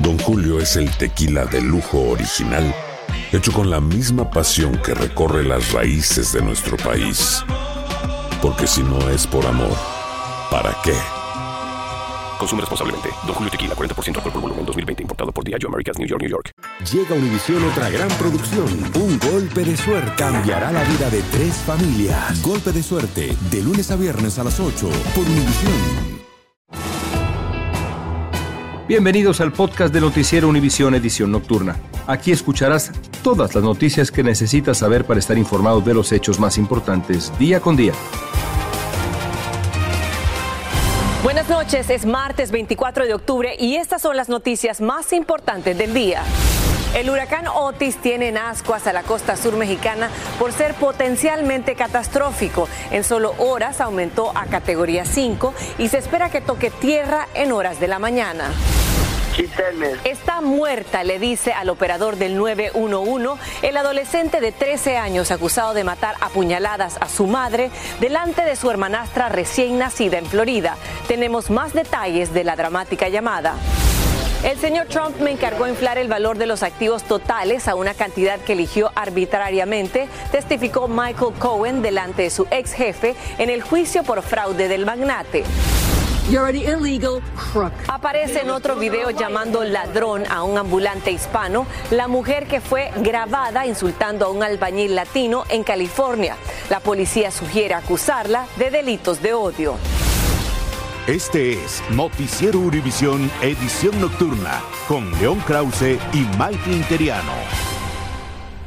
Don Julio es el tequila de lujo original, hecho con la misma pasión que recorre las raíces de nuestro país. Porque si no es por amor, ¿para qué? Consume responsablemente. Don Julio Tequila, 40% alcohol por volumen, 2020. Importado por Diageo Americas, New York, New York. Llega a Univisión otra gran producción. Un golpe de suerte. Cambiará la vida de tres familias. Golpe de suerte. De lunes a viernes a las 8. Por Univisión. Bienvenidos al podcast de Noticiero Univisión Edición Nocturna. Aquí escucharás todas las noticias que necesitas saber para estar informado de los hechos más importantes día con día. Buenas noches, es martes 24 de octubre y estas son las noticias más importantes del día. El huracán Otis tiene en ascuas a la costa sur mexicana por ser potencialmente catastrófico. En solo horas aumentó a categoría 5 y se espera que toque tierra en horas de la mañana. Está muerta, le dice al operador del 911 el adolescente de 13 años acusado de matar a puñaladas a su madre delante de su hermanastra recién nacida en Florida. Tenemos más detalles de la dramática llamada. El señor Trump me encargó inflar el valor de los activos totales a una cantidad que eligió arbitrariamente, testificó Michael Cohen delante de su ex jefe en el juicio por fraude del magnate. Aparece en otro video llamando ladrón a un ambulante hispano, la mujer que fue grabada insultando a un albañil latino en California. La policía sugiere acusarla de delitos de odio. Este es Noticiero Univisión Edición Nocturna con León Krause y Mike Interiano.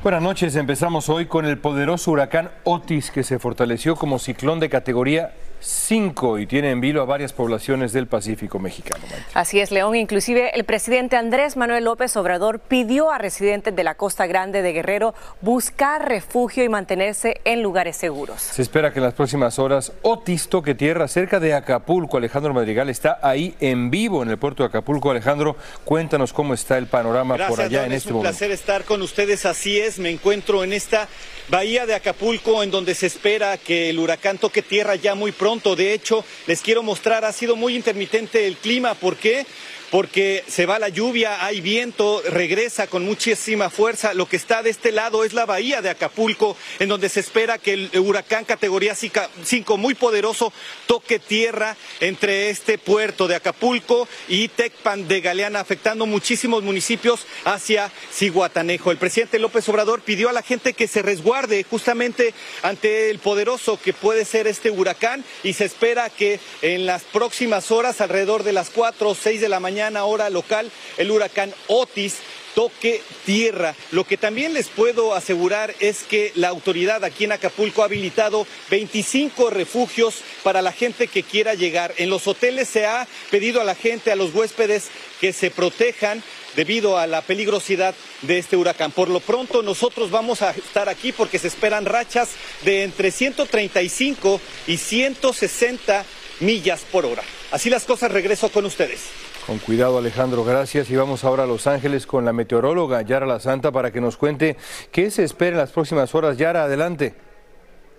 Buenas noches, empezamos hoy con el poderoso huracán Otis que se fortaleció como ciclón de categoría 5 y tiene en vilo a varias poblaciones del Pacífico mexicano. Así es, León. Inclusive el presidente Andrés Manuel López Obrador pidió a residentes de la Costa Grande de Guerrero buscar refugio y mantenerse en lugares seguros. Se espera que en las próximas horas Otis toque tierra cerca de Acapulco. Alejandro Madrigal está ahí en vivo en el puerto de Acapulco. Alejandro, cuéntanos cómo está el panorama por allá en este momento. Es un placer estar con ustedes. Así es, me encuentro en esta bahía de Acapulco en donde se espera que el huracán toque tierra ya muy pronto de hecho, les quiero mostrar, ha sido muy intermitente el clima. ¿Por qué? Porque se va la lluvia, hay viento, regresa con muchísima fuerza. Lo que está de este lado es la bahía de Acapulco, en donde se espera que el huracán categoría 5 muy poderoso toque tierra entre este puerto de Acapulco y Tecpan de Galeana, afectando muchísimos municipios hacia Ciguatanejo. El presidente López Obrador pidió a la gente que se resguarde justamente ante el poderoso que puede ser este huracán y se espera que en las próximas horas, alrededor de las 4 o 6 de la mañana, hora local, el huracán Otis toque tierra. Lo que también les puedo asegurar es que la autoridad aquí en Acapulco ha habilitado 25 refugios para la gente que quiera llegar. En los hoteles se ha pedido a la gente, a los huéspedes, que se protejan debido a la peligrosidad de este huracán. Por lo pronto nosotros vamos a estar aquí porque se esperan rachas de entre 135 y 160 millas por hora. Así las cosas, regreso con ustedes. Con cuidado Alejandro, gracias. Y vamos ahora a Los Ángeles con la meteoróloga Yara La Santa para que nos cuente qué se espera en las próximas horas. Yara, adelante.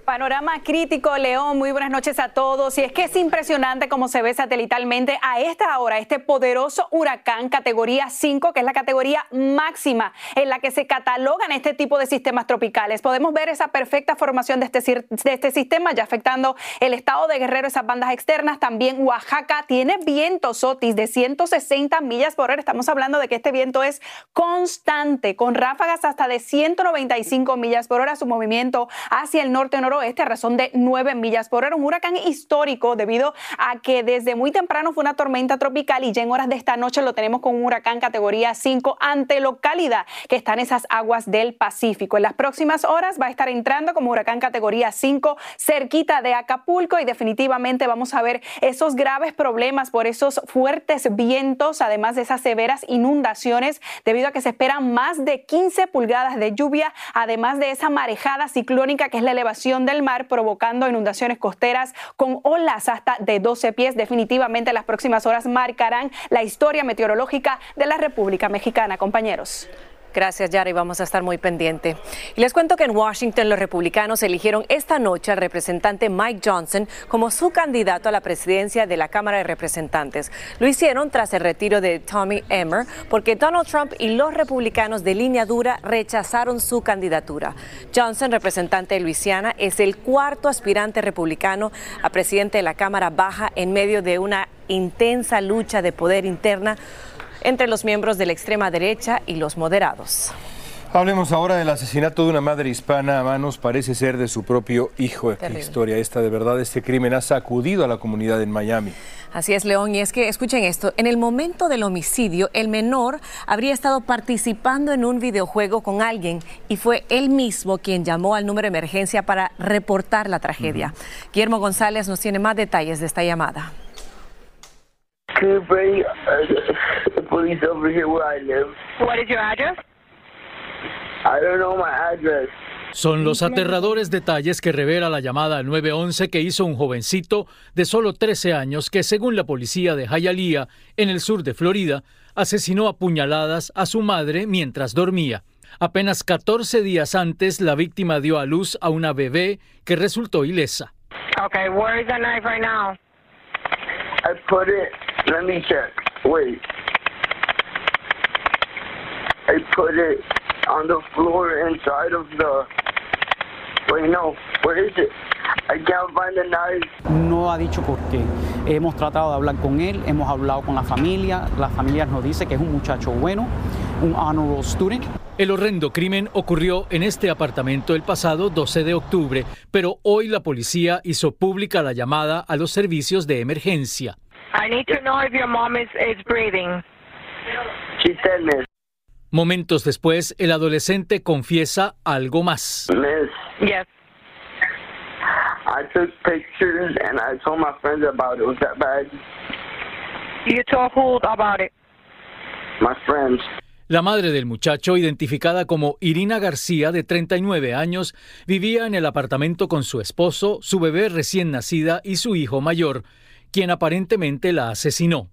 Panorama crítico, León. Muy buenas noches a todos. Y es que es impresionante cómo se ve satelitalmente a esta hora este poderoso huracán categoría 5, que es la categoría máxima en la que se catalogan este tipo de sistemas tropicales. Podemos ver esa perfecta formación de este, de este sistema ya afectando el estado de Guerrero, esas bandas externas. También Oaxaca tiene vientos Otis de 160 millas por hora. Estamos hablando de que este viento es constante, con ráfagas hasta de 195 millas por hora. Su movimiento hacia el norte norte noroeste a razón de 9 millas por hora. Un huracán histórico debido a que desde muy temprano fue una tormenta tropical y ya en horas de esta noche lo tenemos con un huracán categoría 5 ante localidad que está en esas aguas del Pacífico. En las próximas horas va a estar entrando como huracán categoría 5 cerquita de Acapulco y definitivamente vamos a ver esos graves problemas por esos fuertes vientos, además de esas severas inundaciones, debido a que se esperan más de 15 pulgadas de lluvia, además de esa marejada ciclónica que es la elevación del mar, provocando inundaciones costeras con olas hasta de 12 pies. Definitivamente las próximas horas marcarán la historia meteorológica de la República Mexicana, compañeros. Gracias, Yara, vamos a estar muy pendiente. Y les cuento que en Washington los republicanos eligieron esta noche al representante Mike Johnson como su candidato a la presidencia de la Cámara de Representantes. Lo hicieron tras el retiro de Tommy Emmer porque Donald Trump y los republicanos de línea dura rechazaron su candidatura. Johnson, representante de Luisiana, es el cuarto aspirante republicano a presidente de la Cámara Baja en medio de una intensa lucha de poder interna entre los miembros de la extrema derecha y los moderados. Hablemos ahora del asesinato de una madre hispana a manos, parece ser de su propio hijo. Qué historia esta, de verdad, este crimen ha sacudido a la comunidad en Miami. Así es, León, y es que escuchen esto, en el momento del homicidio, el menor habría estado participando en un videojuego con alguien y fue él mismo quien llamó al número de emergencia para reportar la tragedia. Guillermo González nos tiene más detalles de esta llamada. Police over here where I live. What is your address? I don't know my address. Son los aterradores detalles que revela la llamada 911 que hizo un jovencito de solo 13 años que, según la policía de Hialeah, en el sur de Florida, asesinó a puñaladas a su madre mientras dormía. Apenas 14 días antes, la víctima dio a luz a una bebé que resultó ilesa. Okay, where is the knife right now? I put it. Let me check. Wait. I put it on the floor inside of the. Wait, no. Where is it? I can't find the knife. No ha dicho por qué. Hemos tratado de hablar con él, hemos hablado con la familia. La familia nos dice que es un muchacho bueno, un honorable student. El horrendo crimen ocurrió en este apartamento el pasado 12 de octubre, pero hoy la policía hizo pública la llamada a los servicios de emergencia. I need to know if your mom is, is breathing. She said, miss. Momentos después, el adolescente confiesa algo más. Miss, Yes. I took pictures and I told my friends about it. Was that bad? You told who about it? My friends. La madre del muchacho, identificada como Irina García, de 39 años, vivía en el apartamento con su esposo, su bebé recién nacida y su hijo mayor, quien aparentemente la asesinó.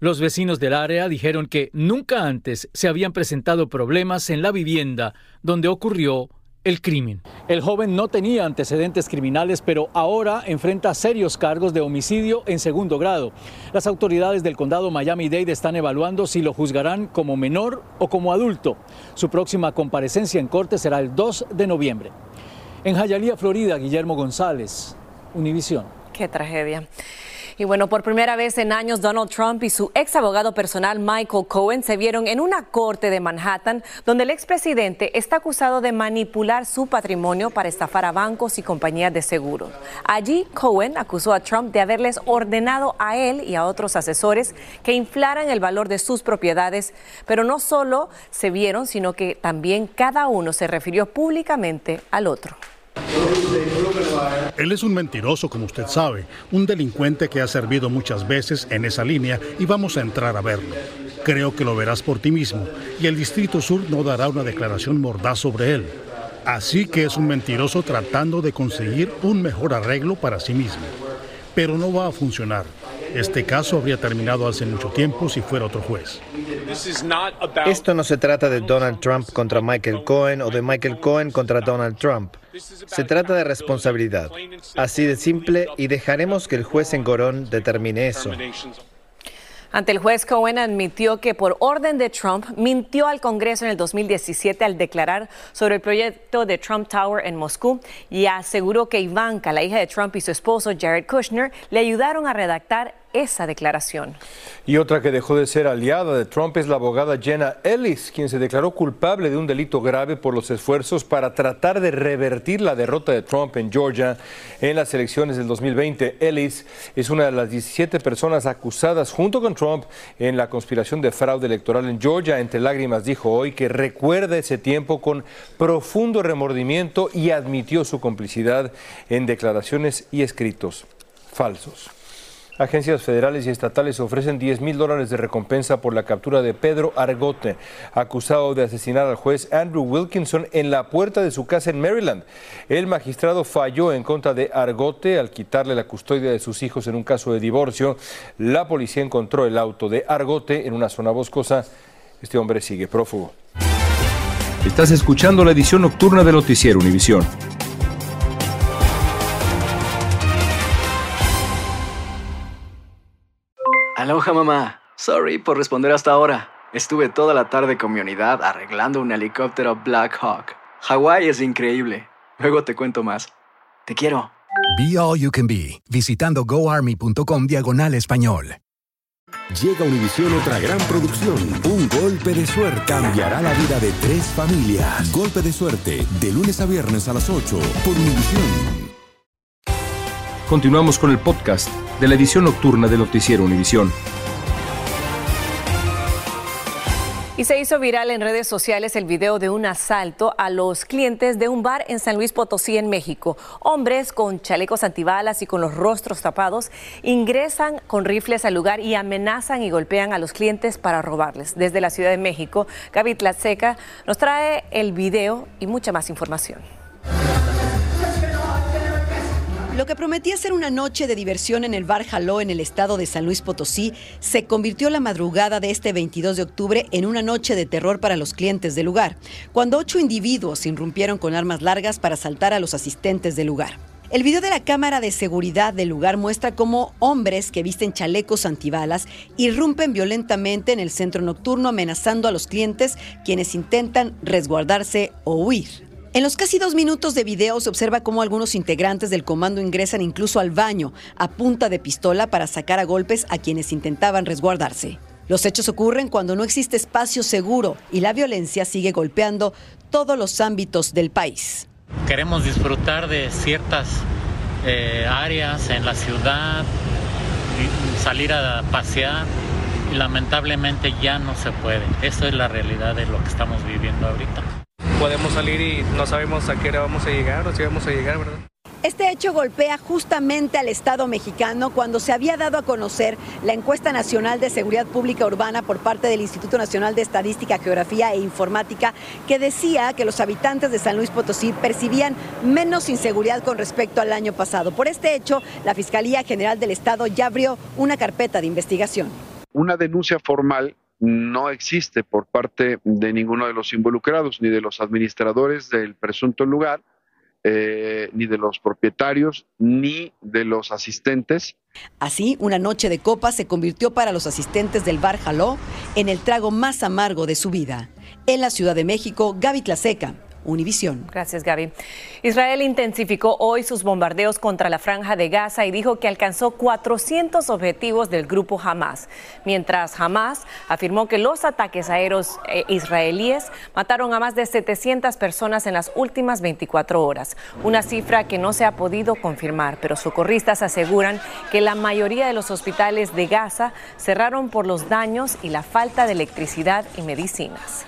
Los vecinos del área dijeron que nunca antes se habían presentado problemas en la vivienda donde ocurrió el crimen. El joven no tenía antecedentes criminales, pero ahora enfrenta serios cargos de homicidio en segundo grado. Las autoridades del condado Miami-Dade están evaluando si lo juzgarán como menor o como adulto. Su próxima comparecencia en corte será el 2 de noviembre. En Hialeah, Florida, Guillermo González, Univisión. Qué tragedia. Y bueno, por primera vez en años, Donald Trump y su ex abogado personal Michael Cohen se vieron en una corte de Manhattan donde el expresidente está acusado de manipular su patrimonio para estafar a bancos y compañías de seguros. Allí, Cohen acusó a Trump de haberles ordenado a él y a otros asesores que inflaran el valor de sus propiedades, pero no solo se vieron, sino que también cada uno se refirió públicamente al otro. Él es un mentiroso, como usted sabe, un delincuente que ha servido muchas veces en esa línea y vamos a entrar a verlo. Creo que lo verás por ti mismo y el Distrito Sur no dará una declaración mordaz sobre él. Así que es un mentiroso tratando de conseguir un mejor arreglo para sí mismo. Pero no va a funcionar. Este caso habría terminado hace mucho tiempo si fuera otro juez. Esto no se trata de Donald Trump contra Michael Cohen o de Michael Cohen contra Donald Trump. Se trata de responsabilidad. Así de simple y dejaremos que el juez en Gorón determine eso. Ante el juez Cohen admitió que por orden de Trump mintió al Congreso en el 2017 al declarar sobre el proyecto de Trump Tower en Moscú y aseguró que Ivanka, la hija de Trump y su esposo Jared Kushner, le ayudaron a redactar esa declaración. Y otra que dejó de ser aliada de Trump es la abogada Jenna Ellis, quien se declaró culpable de un delito grave por los esfuerzos para tratar de revertir la derrota de Trump en Georgia en las elecciones del 2020. Ellis es una de las 17 personas acusadas junto con Trump en la conspiración de fraude electoral en Georgia. Entre lágrimas dijo hoy que recuerda ese tiempo con profundo remordimiento y admitió su complicidad en declaraciones y escritos falsos. Agencias federales y estatales ofrecen 10 mil dólares de recompensa por la captura de Pedro Argote, acusado de asesinar al juez Andrew Wilkinson en la puerta de su casa en Maryland. El magistrado falló en contra de Argote al quitarle la custodia de sus hijos en un caso de divorcio. La policía encontró el auto de Argote en una zona boscosa. Este hombre sigue prófugo. Estás escuchando la edición nocturna de Noticiero Univisión. Aloha mamá. Sorry por responder hasta ahora. Estuve toda la tarde con mi unidad arreglando un helicóptero Black Hawk. Hawái es increíble. Luego te cuento más. Te quiero. Be All You Can Be, visitando goarmy.com diagonal español. Llega a Univisión otra gran producción. Un golpe de suerte cambiará la vida de tres familias. Golpe de suerte, de lunes a viernes a las 8 por Univisión. Continuamos con el podcast de la edición nocturna de Noticiero Univisión. Y se hizo viral en redes sociales el video de un asalto a los clientes de un bar en San Luis Potosí, en México. Hombres con chalecos antibalas y con los rostros tapados ingresan con rifles al lugar y amenazan y golpean a los clientes para robarles. Desde la Ciudad de México, Gaby Tlatseca nos trae el video y mucha más información. Lo que prometía ser una noche de diversión en el bar Jaló en el estado de San Luis Potosí se convirtió la madrugada de este 22 de octubre en una noche de terror para los clientes del lugar, cuando ocho individuos irrumpieron con armas largas para asaltar a los asistentes del lugar. El video de la cámara de seguridad del lugar muestra cómo hombres que visten chalecos antibalas irrumpen violentamente en el centro nocturno amenazando a los clientes quienes intentan resguardarse o huir. En los casi dos minutos de video se observa cómo algunos integrantes del comando ingresan incluso al baño a punta de pistola para sacar a golpes a quienes intentaban resguardarse. Los hechos ocurren cuando no existe espacio seguro y la violencia sigue golpeando todos los ámbitos del país. Queremos disfrutar de ciertas eh, áreas en la ciudad, salir a pasear y lamentablemente ya no se puede. Eso es la realidad de lo que estamos viviendo ahorita podemos salir y no sabemos a qué hora vamos a llegar o si vamos a llegar, ¿verdad? Este hecho golpea justamente al Estado mexicano cuando se había dado a conocer la encuesta nacional de seguridad pública urbana por parte del Instituto Nacional de Estadística, Geografía e Informática que decía que los habitantes de San Luis Potosí percibían menos inseguridad con respecto al año pasado. Por este hecho, la Fiscalía General del Estado ya abrió una carpeta de investigación. Una denuncia formal no existe por parte de ninguno de los involucrados, ni de los administradores del presunto lugar, eh, ni de los propietarios, ni de los asistentes. Así, una noche de copa se convirtió para los asistentes del bar Jaló en el trago más amargo de su vida. En la Ciudad de México, Gaby Tlaseca, Univisión. Gracias, Gaby. Israel intensificó hoy sus bombardeos contra la franja de Gaza y dijo que alcanzó 400 objetivos del grupo Hamas, mientras Hamas afirmó que los ataques aéreos eh, israelíes mataron a más de 700 personas en las últimas 24 horas, una cifra que no se ha podido confirmar, pero socorristas aseguran que la mayoría de los hospitales de Gaza cerraron por los daños y la falta de electricidad y medicinas.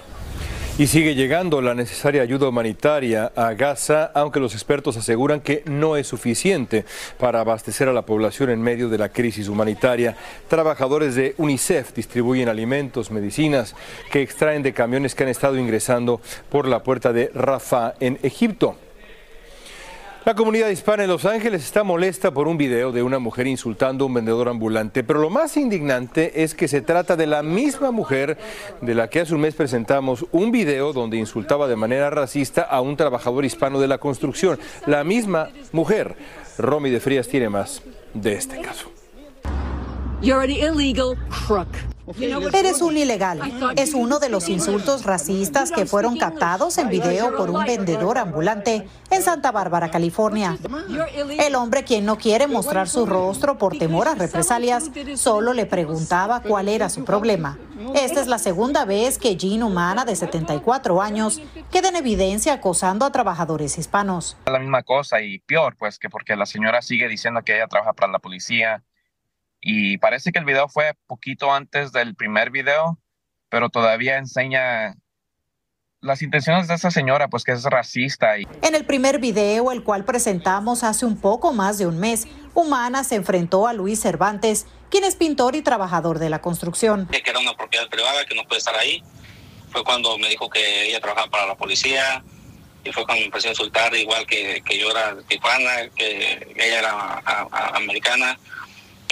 Y sigue llegando la necesaria ayuda humanitaria a Gaza, aunque los expertos aseguran que no es suficiente para abastecer a la población en medio de la crisis humanitaria. Trabajadores de UNICEF distribuyen alimentos, medicinas que extraen de camiones que han estado ingresando por la puerta de Rafah en Egipto. La comunidad hispana en Los Ángeles está molesta por un video de una mujer insultando a un vendedor ambulante, pero lo más indignante es que se trata de la misma mujer de la que hace un mes presentamos un video donde insultaba de manera racista a un trabajador hispano de la construcción. La misma mujer. Romy de Frías tiene más de este caso. You're an illegal crook. Eres un ilegal. Es uno de los insultos racistas que fueron captados en video por un vendedor ambulante en Santa Bárbara, California. El hombre, quien no quiere mostrar su rostro por temor a represalias, solo le preguntaba cuál era su problema. Esta es la segunda vez que Jean Humana, de 74 años, queda en evidencia acosando a trabajadores hispanos. La misma cosa y peor, pues que porque la señora sigue diciendo que ella trabaja para la policía y parece que el video fue poquito antes del primer video, pero todavía enseña las intenciones de esa señora, pues que es racista. Y... En el primer video, el cual presentamos hace un poco más de un mes, Humana se enfrentó a Luis Cervantes, quien es pintor y trabajador de la construcción. Que era una propiedad privada, que no puede estar ahí. Fue cuando me dijo que ella trabajaba para la policía, y fue cuando me empezó a insultar, igual que, que yo era de Tijuana, que ella era americana.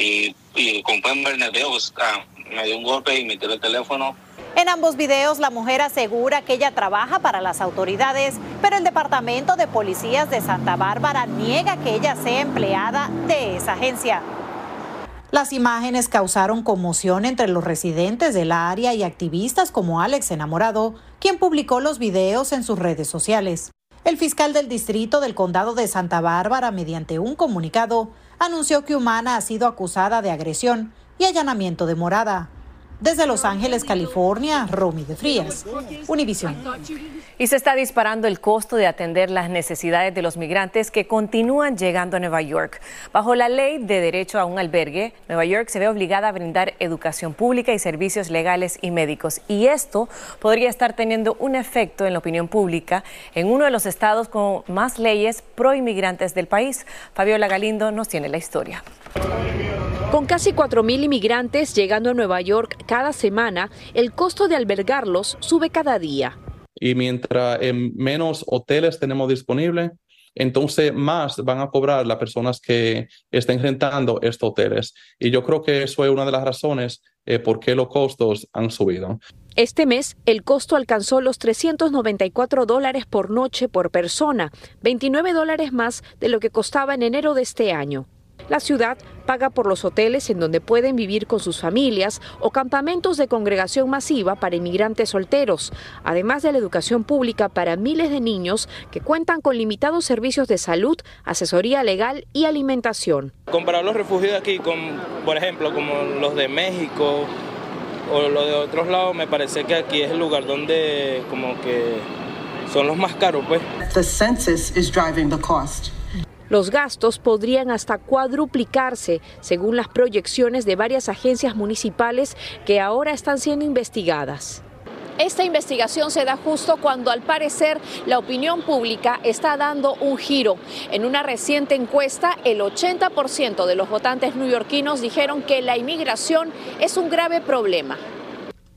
Y, y pues, ah, me dio un golpe y me tiró el teléfono. En ambos videos, la mujer asegura que ella trabaja para las autoridades, pero el Departamento de Policías de Santa Bárbara niega que ella sea empleada de esa agencia. Las imágenes causaron conmoción entre los residentes del área y activistas como Alex Enamorado, quien publicó los videos en sus redes sociales. El fiscal del distrito del condado de Santa Bárbara, mediante un comunicado, anunció que Humana ha sido acusada de agresión y allanamiento de morada. Desde Los Ángeles, California, Romy de Frías, Univisión. Y se está disparando el costo de atender las necesidades de los migrantes que continúan llegando a Nueva York. Bajo la ley de derecho a un albergue, Nueva York se ve obligada a brindar educación pública y servicios legales y médicos. Y esto podría estar teniendo un efecto en la opinión pública en uno de los estados con más leyes pro inmigrantes del país. Fabiola Galindo nos tiene la historia. Con casi 4.000 inmigrantes llegando a Nueva York cada semana, el costo de albergarlos sube cada día. Y mientras menos hoteles tenemos disponibles, entonces más van a cobrar las personas que estén rentando estos hoteles. Y yo creo que eso es una de las razones eh, por qué los costos han subido. Este mes, el costo alcanzó los 394 dólares por noche por persona, 29 dólares más de lo que costaba en enero de este año. La ciudad paga por los hoteles en donde pueden vivir con sus familias o campamentos de congregación masiva para inmigrantes solteros, además de la educación pública para miles de niños que cuentan con limitados servicios de salud, asesoría legal y alimentación. Comparar los refugios aquí con, por ejemplo, como los de México o los de otros lados, me parece que aquí es el lugar donde como que son los más caros, pues. The census is driving the cost. Los gastos podrían hasta cuadruplicarse, según las proyecciones de varias agencias municipales que ahora están siendo investigadas. Esta investigación se da justo cuando al parecer la opinión pública está dando un giro. En una reciente encuesta, el 80% de los votantes neoyorquinos dijeron que la inmigración es un grave problema.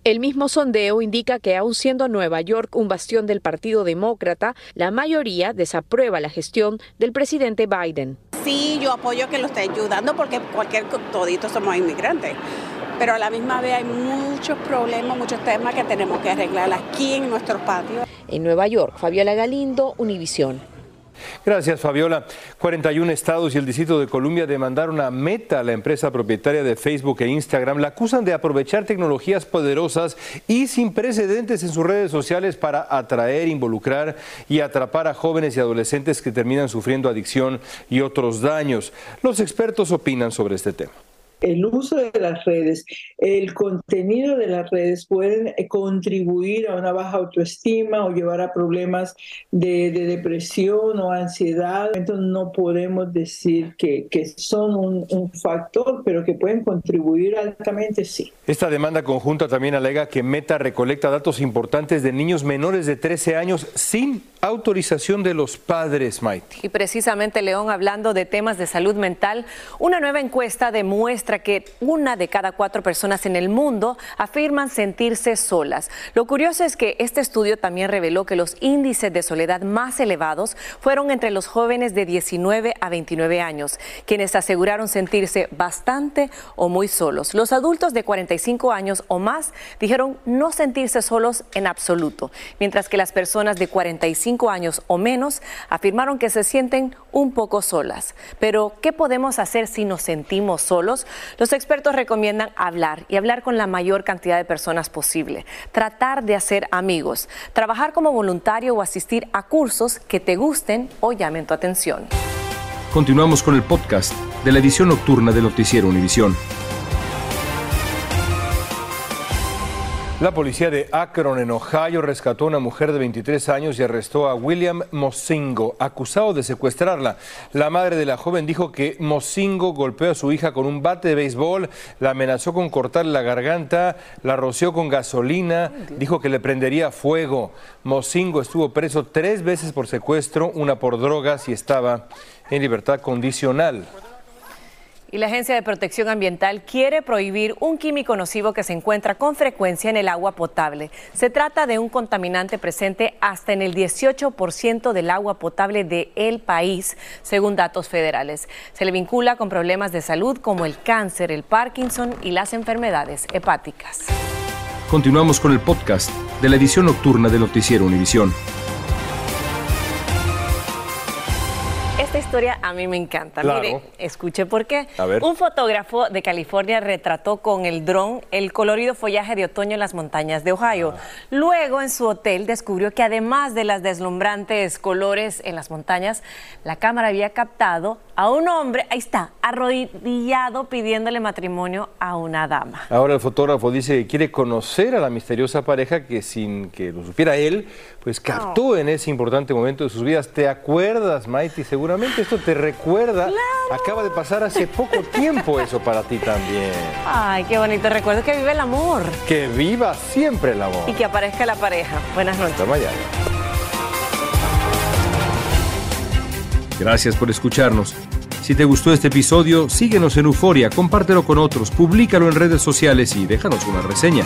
El mismo sondeo indica que aun siendo Nueva York un bastión del Partido Demócrata, la mayoría desaprueba la gestión del presidente Biden. Sí, yo apoyo que lo esté ayudando porque cualquier todito somos inmigrantes. Pero a la misma vez hay muchos problemas, muchos temas que tenemos que arreglar aquí en nuestros patios. En Nueva York, Fabiola Galindo, Univisión. Gracias, Fabiola. 41 estados y el Distrito de Columbia demandaron a Meta, la empresa propietaria de Facebook e Instagram. La acusan de aprovechar tecnologías poderosas y sin precedentes en sus redes sociales para atraer, involucrar y atrapar a jóvenes y adolescentes que terminan sufriendo adicción y otros daños. Los expertos opinan sobre este tema el uso de las redes, el contenido de las redes pueden eh, contribuir a una baja autoestima o llevar a problemas de, depresión o ansiedad. Entonces no podemos decir que, son un, un, factor, pero que pueden contribuir altamente, sí. Esta demanda conjunta también alega que Meta recolecta datos importantes de niños menores de 13 años sin autorización de los padres, Maite. Y precisamente, León, hablando de temas de salud mental, una nueva encuesta demuestra que una de cada cuatro personas en el mundo afirman sentirse solas. Lo curioso es que este estudio también reveló que los índices de soledad más elevados fueron entre los jóvenes de 19 a 29 años, quienes aseguraron sentirse bastante o muy solos. Los adultos de 45 años o más dijeron no sentirse solos en absoluto, mientras que las personas de 45 años o menos afirmaron que se sienten un poco solas. Pero, ¿qué podemos hacer si nos sentimos solos? Los expertos recomiendan hablar y hablar con la mayor cantidad de personas posible, tratar de hacer amigos, trabajar como voluntario o asistir a cursos que te gusten o llamen tu atención. Continuamos con el podcast de la edición nocturna de Noticiero Univisión. La policía de Akron, en Ohio, rescató a una mujer de 23 años y arrestó a William Mosingo, acusado de secuestrarla. La madre de la joven dijo que Mosingo golpeó a su hija con un bate de béisbol, la amenazó con cortarle la garganta, la roció con gasolina, dijo que le prendería fuego. Mosingo estuvo preso tres veces por secuestro, una por drogas y estaba en libertad condicional. Y la Agencia de Protección Ambiental quiere prohibir un químico nocivo que se encuentra con frecuencia en el agua potable. Se trata de un contaminante presente hasta en el 18% del agua potable del el país, según datos federales. Se le vincula con problemas de salud como el cáncer, el Parkinson y las enfermedades hepáticas. Continuamos con el podcast de la edición nocturna de Noticiero Univisión. Historia a mí me encanta. Mire, escuche por qué. Un fotógrafo de California retrató con el dron el colorido follaje de otoño en las montañas de Ohio. Luego, en su hotel, descubrió que además de las deslumbrantes colores en las montañas, la cámara había captado a un hombre, ahí está, arrodillado pidiéndole matrimonio a una dama. Ahora el fotógrafo dice que quiere conocer a la misteriosa pareja que sin que lo supiera él, pues captó en ese importante momento de sus vidas. ¿Te acuerdas, Mighty? Seguramente esto te recuerda. Acaba de pasar hace poco tiempo eso para ti también. Ay, qué bonito recuerdo que vive el amor. Que viva siempre el amor. Y que aparezca la pareja. Buenas noches. Hasta mañana. Gracias por escucharnos. Si te gustó este episodio, síguenos en Euforia, compártelo con otros, públicalo en redes sociales y déjanos una reseña.